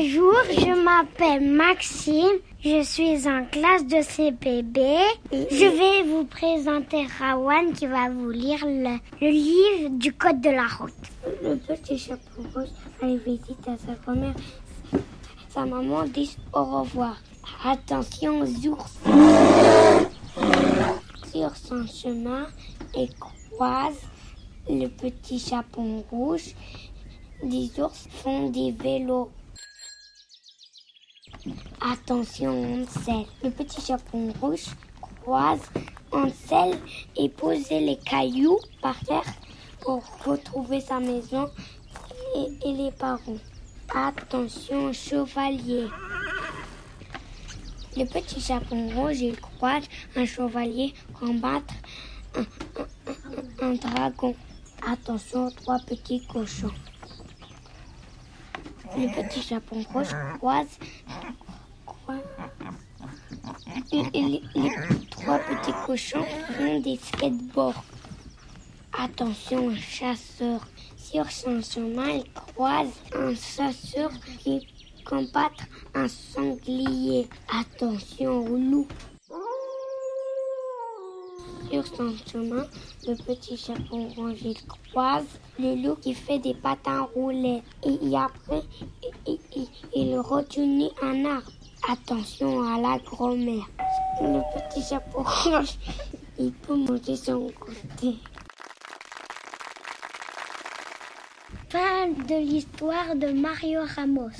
Bonjour, je m'appelle Maxime. Je suis en classe de CPB. Je vais vous présenter Rawan qui va vous lire le, livre du code de la route. Le petit chapeau rouge allait visiter à sa grand-mère. Sa maman dit au revoir. Attention aux ours. Sur son chemin, il croise le petit chapeau rouge. Des ours font des vélos. Attention, Ansel. Le petit chapeau rouge croise Ansel et pose les cailloux par terre pour retrouver sa maison et, les parents. Attention, chevalier. Le petit chapeau rouge, il croise un chevalier combattre un, un- dragon. Attention, trois petits cochons. Le petit chapeau rouge croise- les, trois petits cochons font des skateboards. Attention, chasseur. Sur son chemin, il croise un chasseur qui combat un sanglier. Attention au loup. Sur son chemin, le petit chapeau rouge il croise le loup qui fait des patins roulés. Et, après, il, il- il retient un arbre. Attention à la grand-mère. Le petit chapeau rouge, il peut manger son côté. Fin de l'histoire de Mario Ramos.